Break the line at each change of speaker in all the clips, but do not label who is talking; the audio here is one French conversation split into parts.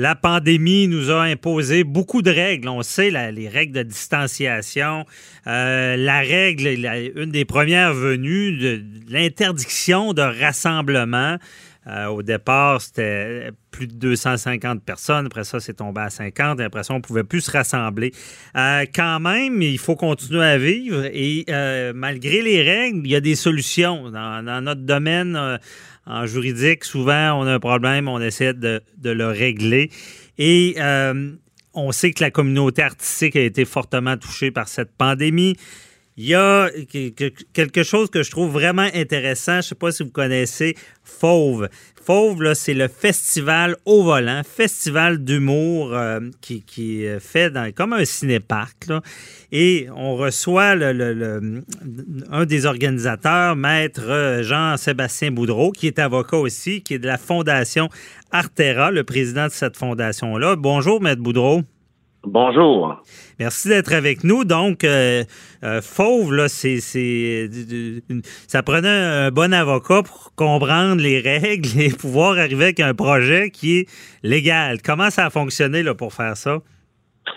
la pandémie nous a imposé beaucoup de règles. On sait les règles de distanciation, euh, la règle, une des premières venues, de, l'interdiction de rassemblement. Euh, au départ, c'était plus de 250 personnes. Après ça, c'est tombé à 50. Et après ça, on ne pouvait plus se rassembler. Euh, quand même, il faut continuer à vivre. Et malgré les règles, il y a des solutions. Dans, notre domaine, juridique, souvent, on a un problème, on essaie de, le régler. Et euh, on sait que la communauté artistique a été fortement touchée par cette pandémie. Il y a quelque chose que je trouve vraiment intéressant. Je ne sais pas si vous connaissez Fauve. Fauve, c'est le festival au volant, festival d'humour euh, qui, qui, est fait comme un cinéparc. Et on reçoit un des organisateurs, maître euh, Jean-Sébastien Boudreau, qui est avocat aussi, qui est de la Fondation Artera, le président de cette fondation-là. Bonjour, maître Boudreau.
Bonjour.
Merci d'être avec nous. Donc, euh, euh, Fauve, là, c'est, ça prenait un bon avocat pour comprendre les règles et pouvoir arriver avec un projet qui est légal. Comment ça a fonctionné là, pour faire ça?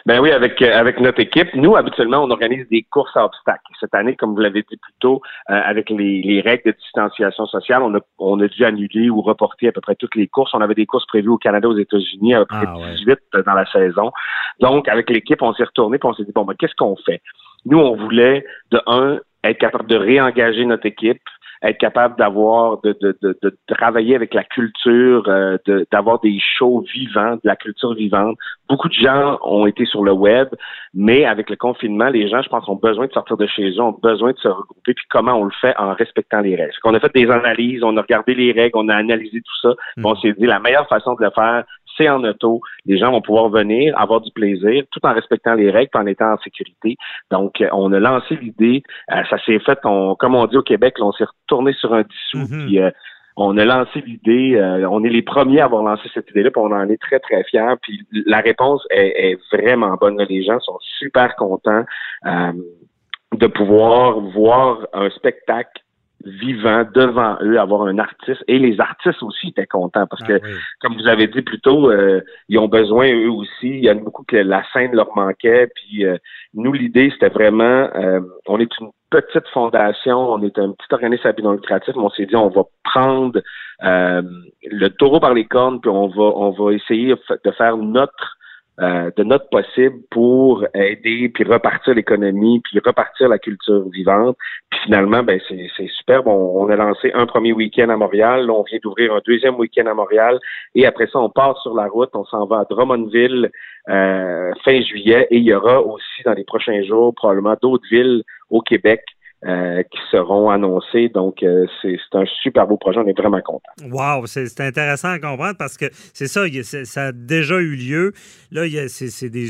Ben oui, avec euh, avec notre équipe, nous habituellement on organise des courses à obstacles. Cette année, comme vous l'avez dit plus tôt, euh, avec les, les, règles de distanciation sociale, on a on a dû annuler ou reporter à peu près toutes les courses. On avait des courses prévues au Canada, aux États-Unis, à peu près 18 ah, dans la saison. Donc avec l'équipe, on s'est retourné et on s'est dit bon ben qu'est-ce qu'on fait? Nous, on voulait de un être capable de réengager notre équipe, être capable d'avoir, de, de, de, de, travailler avec la culture, euh, d'avoir des shows vivants, de la culture vivante. Beaucoup de gens ont été sur le web, mais avec le confinement, les gens, je pense, ont besoin de sortir de chez eux, ont besoin de se regrouper. Puis comment on le fait en respectant les règles? On a fait des analyses, on a regardé les règles, on a analysé tout ça. On s'est dit la meilleure façon de le faire, c'est en auto. Les gens vont pouvoir venir, avoir du plaisir, tout en respectant les règles, en étant en sécurité. Donc, euh, on a lancé l'idée. Euh, ça s'est fait, comme on dit au Québec, on s'est retourné sur un dissous. Mhm. Puis, euh, on a lancé l'idée. on est les premiers à avoir lancé cette idée-là, puis on en est très très fiers. Puis la réponse est, vraiment bonne. Les gens sont super contents de pouvoir voir un spectacle vivant devant eux, avoir un artiste. Et les artistes aussi étaient contents parce ah que, comme vous avez dit plus tôt, euh, ils ont besoin eux aussi. Il y a beaucoup que la scène leur manquait. Puis euh, nous, l'idée, c'était vraiment, euh, on est une petite fondation, on est un petit organisme à but non lucratif, mais on s'est dit, on va prendre le taureau par les cornes, puis on va, on va essayer de faire notre euh, de notre possible pour aider puis repartir l'économie puis repartir la culture vivante. Puis finalement, ben c'est, superbe. On, a lancé un premier week-end à Montréal. On vient d'ouvrir un deuxième week-end à Montréal. Et après ça, on part sur la route. On s'en va à Drummondville euh, fin juillet. Et il y aura aussi dans les prochains jours probablement d'autres villes au Québec euh, qui seront annoncés. Donc, euh, c'est un super beau projet. On est vraiment content.
Wow, c'est intéressant à comprendre parce que c'est ça, ça a déjà eu lieu. Là, c'est des.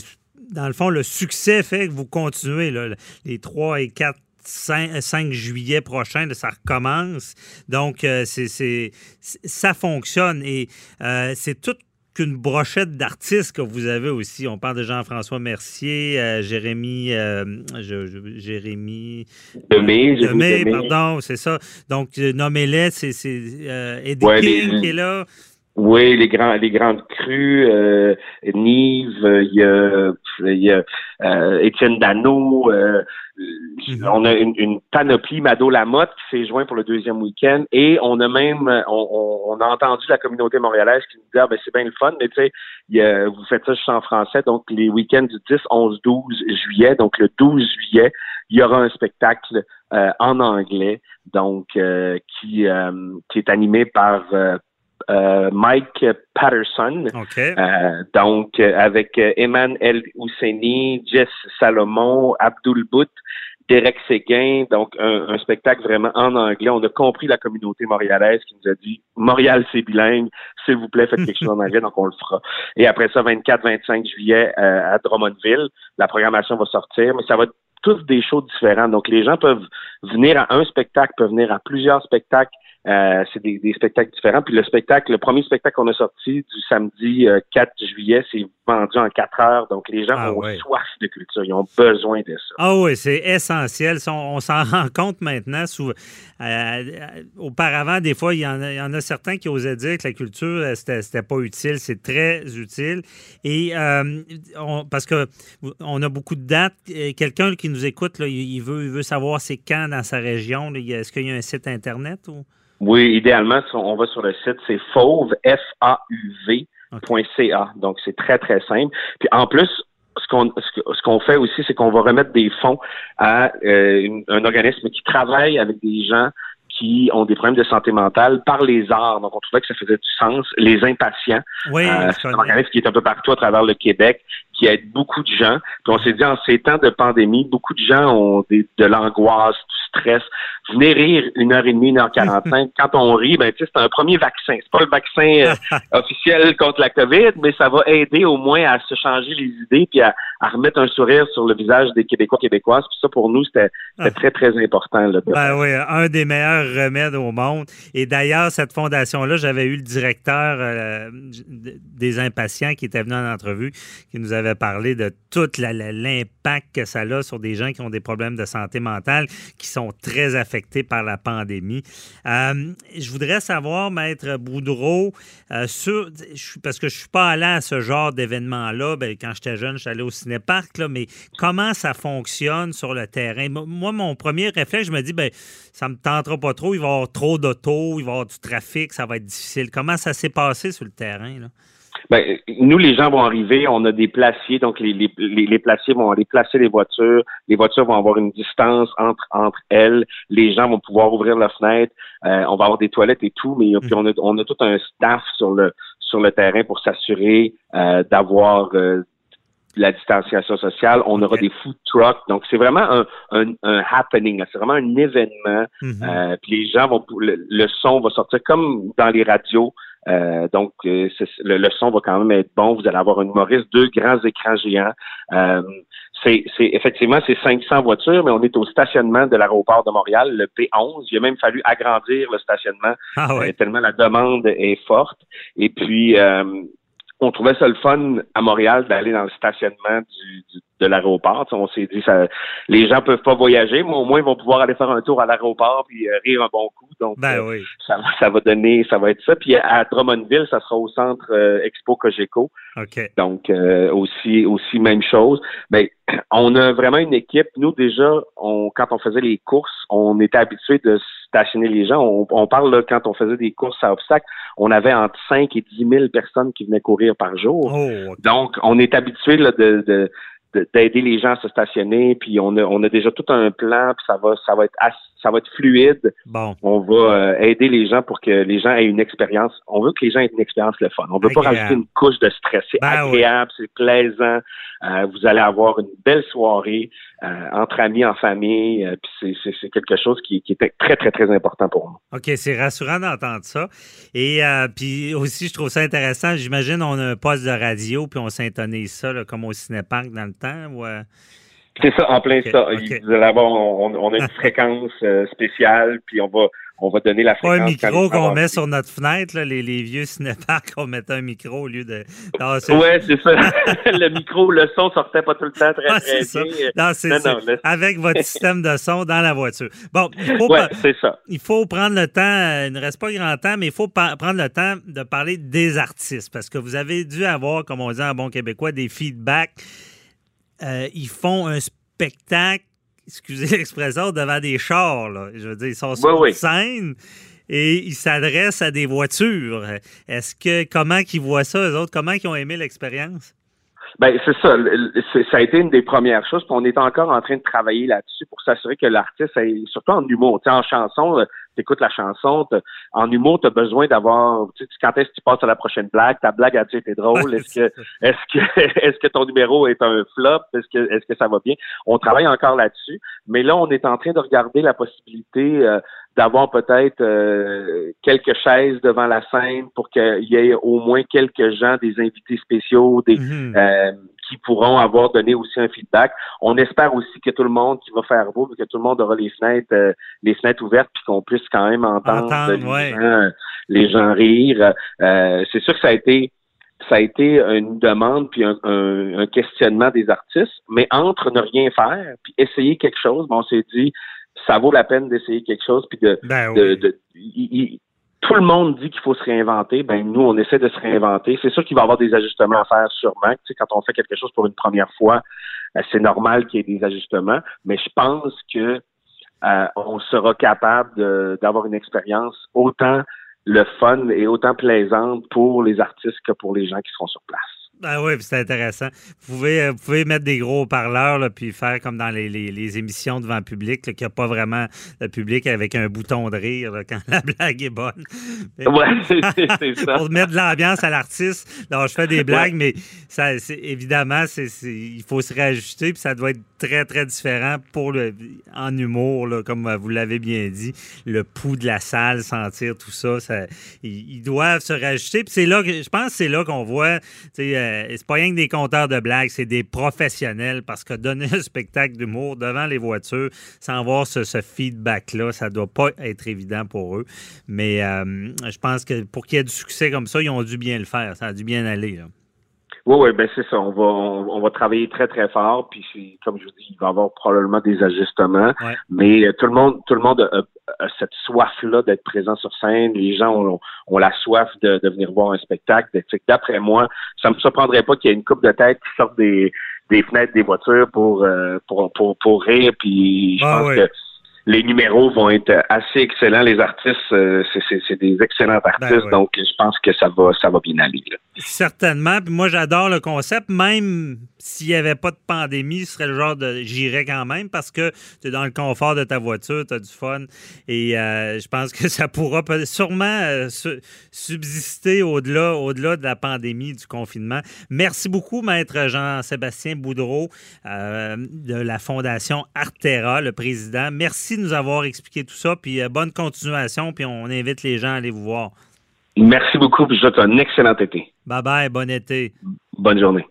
Dans le fond, le succès fait que vous continuez les 3 et 4 5, juillet prochain, ça recommence. Donc, euh, c'est ça fonctionne et c'est tout qu'une brochette d'artistes que vous avez aussi. On parle de Jean-François Mercier, euh, Jérémy, euh, Jérémy
Demé,
Demé, pardon, c'est ça. Donc, euh, nommez-les, c'est Eddie King qui est là.
Oui, les grands, les grandes crues, euh, Nive, il y a, y a euh, Étienne Dano, euh, mhm. on a une, une, panoplie Mado Lamotte qui s'est joint pour le deuxième week-end et on a même, on, on, a entendu la communauté montréalaise qui nous dit ah ben c'est bien le fun, mais tu sais, vous faites ça juste en français, donc les week-ends du 10, 11, 12 juillet, donc le 12 juillet, il y aura un spectacle en anglais, donc qui qui est animé par euh, Mike Patterson. Euh, donc, euh, avec Eman El Housseni, Jess Salomon, Abdul Bout, Derek Séguin, donc un, spectacle vraiment en anglais. On a compris la communauté montréalaise qui nous a dit Montréal c'est bilingue, s'il vous plaît faites quelque chose en anglais, donc on le fera. Et après ça, 24-25 juillet à Drummondville, la programmation va sortir, mais ça va tous des shows différents. Donc, les gens peuvent venir à un spectacle, peuvent venir à plusieurs spectacles. Euh, c'est des, spectacles différents. Puis le spectacle, le premier spectacle qu'on a sorti du samedi 4 euh, juillet, c'est vendu en 4 heures. Donc les gens ah ont soif de culture. Ils ont besoin de ça.
Ah oui, c'est essentiel. On, s'en rend compte maintenant. Sous, euh, auparavant, des fois, il y, en a, certains qui osaient dire que la culture, c'était pas utile. C'est très utile. Et parce que on a beaucoup de dates. Quelqu'un qui nous écoute, il, veut, il veut savoir c'est quand dans sa région. Est-ce qu'il y a un site Internet ou?
Oui, idéalement, on va sur le site, c'est fauve, F-A-U-V, Donc, c'est très, très simple. Puis, en plus, ce qu'on ce qu'on fait aussi, c'est qu'on va remettre des fonds à euh, un organisme qui travaille avec des gens qui ont des problèmes de santé mentale par les arts. Donc, on trouvait que ça faisait du sens. Les impatients,
oui, euh,
c'est un organisme qui est un peu partout à travers le Québec, qui aide beaucoup de gens. Puis on s'est dit, en ces temps de pandémie, beaucoup de gens ont des, de l'angoisse, du stress. Venez rire une heure et demie, une heure quarante-cinq. Quand on rit, ben, c'est un premier vaccin. C'est pas le vaccin euh, officiel contre la COVID, mais ça va aider au moins à se changer les idées puis à, remettre un sourire sur le visage des Québécois, Québécoises. Puis ça, pour nous, c'était ah. très, très important. Là,
ben oui, un des meilleurs remèdes au monde. Et d'ailleurs, cette fondation-là, j'avais eu le directeur euh, des impatients qui était venu en entrevue, qui nous avait parlé de tout l'impact que ça a sur des gens qui ont des problèmes de santé mentale, qui sont très affectés par la pandémie. Euh, je voudrais savoir, Maître Boudreau, euh, sur, parce que je ne suis pas allé à ce genre d'événement-là. Ben, quand j'étais jeune, je suis allé au cinéparc, mais comment ça fonctionne sur le terrain? Moi, mon premier réflexe, je me dis, ben, ça me tentera pas trop, il va y avoir trop d'autos, il va y avoir du trafic, ça va être difficile. Comment ça s'est passé sur le terrain? Là?
Ben, nous, les gens vont arriver, on a des placiers, donc les, les, les, placiers vont aller placer les voitures, les voitures vont avoir une distance entre, entre elles, les gens vont pouvoir ouvrir la fenêtre, euh, on va avoir des toilettes et tout, mais puis on a, on a tout un staff sur le sur le terrain pour s'assurer euh, d'avoir euh, la distanciation sociale. On aura des food trucks. Donc, c'est vraiment un, un, un happening. C'est vraiment un événement. Mm-hmm. puis les gens vont... le, son va sortir comme dans les radios. Euh, donc, euh, le, son va quand même être bon. Vous allez avoir une humoriste, deux grands écrans géants. Euh, c'est effectivement c'est 500 voitures, mais on est au stationnement de l'aéroport de Montréal, le P11. Il a même fallu agrandir le stationnement
ah
tellement la demande est forte. Et puis on trouvait ça le fun à Montréal d'aller dans le stationnement du, de l'aéroport. On s'est dit ça, les gens peuvent pas voyager, mais au moins ils vont pouvoir aller faire un tour à l'aéroport puis euh, rire un bon coup. Donc
ben euh, oui.
ça, ça, va donner, ça va être ça. Puis à Drummondville, ça sera au centre euh, Expo Cogeco. Donc aussi aussi même chose. Mais on a vraiment une équipe. Nous déjà, on, quand on faisait les courses, on était habitué de stationner les gens. On, parle là, quand on faisait des courses à obstacles, on avait entre 5 et 10 000 personnes qui venaient courir par jour.
Oh,
Donc, on est habitué là, de, de d'aider les gens à se stationner, puis on a, on a déjà tout un plan, puis ça va, ça va être ça va être fluide.
Bon.
On va euh, aider les gens pour que les gens aient une expérience. On veut que les gens aient une expérience le fun. On veut pas rajouter une couche de stress. C'est ben agréable, c'est plaisant. Euh, vous allez avoir une belle soirée euh, entre amis, en famille. puis c'est quelque chose qui, qui est très, très, très important pour nous.
OK, c'est rassurant d'entendre ça. Et puis aussi, je trouve ça intéressant. J'imagine on a un poste de radio, puis on s'intonise ça comme au cinépark dans le temps. Ou,
c'est ça, en plein ça. on, a une fréquence euh, spéciale, puis on va on va donner la fréquence.
Pas un micro qu'on met sur notre fenêtre, là, les, les, vieux cinéparks, on mettait un micro au lieu de.
Oui, c'est ça. le micro, le son sortait pas tout le temps très, très bien.
Non, c'est ça. Avec votre système de son dans la voiture. Bon, il faut,
c'est ça.
il faut prendre le temps, euh, il ne reste pas grand temps, mais il faut prendre le temps de parler des artistes parce que vous avez dû avoir, comme on dit en bon québécois, des feedbacks euh, ils font un spectacle, excusez l'expression, devant des chars. Je veux dire, ils sont sur scène et ils s'adressent à des voitures. Est-ce que comment ils voient ça, eux autres? Comment ils ont aimé l'expérience?
Ben c'est ça. Ça a été une des premières choses. On est encore en train de travailler là-dessus pour s'assurer que l'artiste, surtout en humour, en chanson, t'écoutes la chanson, en humour, tu as besoin d'avoir, tu sais, quand est-ce que tu passes à la prochaine blague, ta blague a-tu été drôle, est-ce que, est-ce que, est-ce que ton numéro est un flop, est-ce que, est-ce que ça va bien? On travaille encore là-dessus, mais là, on est en train de regarder la possibilité euh, d'avoir peut-être euh, quelques chaises devant la scène pour qu'il y ait au moins quelques gens, des invités spéciaux, des, mm-hmm. euh, qui pourront avoir donné aussi un feedback. On espère aussi que tout le monde qui va faire beau, que tout le monde aura les fenêtres, euh, les fenêtres ouvertes, puis qu'on puisse quand même entendre, les, gens, rire. Euh, c'est sûr que ça a été ça a été une demande puis un, un, questionnement des artistes, mais entre ne rien faire puis essayer quelque chose, on s'est dit ça vaut la peine d'essayer quelque chose puis de,
ben
de, tout le monde dit qu'il faut se réinventer, ben nous on essaie de se réinventer. C'est sûr qu'il va y avoir des ajustements à faire sûrement. Tu sais, quand on fait quelque chose pour une première fois, euh, c'est normal qu'il y ait des ajustements, mais je pense que euh, on sera capable d'avoir une expérience autant le fun et autant plaisante pour les artistes que pour les gens qui seront sur place.
Ah oui, c'est intéressant. Vous pouvez, euh, vous pouvez mettre des gros haut-parleurs puis faire comme dans les, les, émissions devant le public, qu'il n'y a pas vraiment de public avec un bouton de rire quand la blague est bonne.
Oui, c'est ça.
Pour mettre de l'ambiance à l'artiste. Alors, je fais des blagues, mais ça, évidemment, c'est, il faut se réajuster, puis ça doit être très, très différent pour le, en humour, là, comme vous l'avez bien dit. Le pouls de la salle, sentir tout ça, ça ils, doivent se réajuster. Puis c'est là que, je pense que c'est là qu'on voit, euh, euh, c'est pas rien que des compteurs de blagues, c'est des professionnels parce que donner un spectacle d'humour devant les voitures sans avoir ce, feedback-là, ça doit pas être évident pour eux. Mais euh, je pense que pour qu'il y ait du succès comme ça, ils ont dû bien le faire. Ça a dû bien aller.
Oui, oui, ben c'est ça. On va, on, va travailler très, très fort. Puis comme je vous dis, il va y avoir probablement des ajustements. Mais euh, tout le monde, tout le monde a, cette soif-là d'être présent sur scène. Les gens ont, la soif de, venir voir un spectacle. D'après moi, ça me surprendrait pas qu'il y ait une coupe de tête qui sorte des, des fenêtres des voitures pour, euh, pour, pour, pour, rire. Puis je ah pense que les numéros vont être assez excellents. Les artistes, euh, c'est des excellents ben artistes, donc je pense que ça va, ça va bien aller.
Certainement. Puis moi, j'adore le concept. Même s'il n'y avait pas de pandémie, ce serait le genre de. J'irais quand même parce que tu es dans le confort de ta voiture, tu as du fun. Et euh, je pense que ça pourra sûrement euh, subsister au-delà au -delà de la pandémie, du confinement. Merci beaucoup, Maître Jean-Sébastien Boudreau de la Fondation Artera, le président. Merci de nous avoir expliqué tout ça. Puis euh, bonne continuation. Puis on invite les gens à aller vous voir.
Merci beaucoup. Puis je vous souhaite un excellent été.
Bye bye. Bon été.
Bonne journée.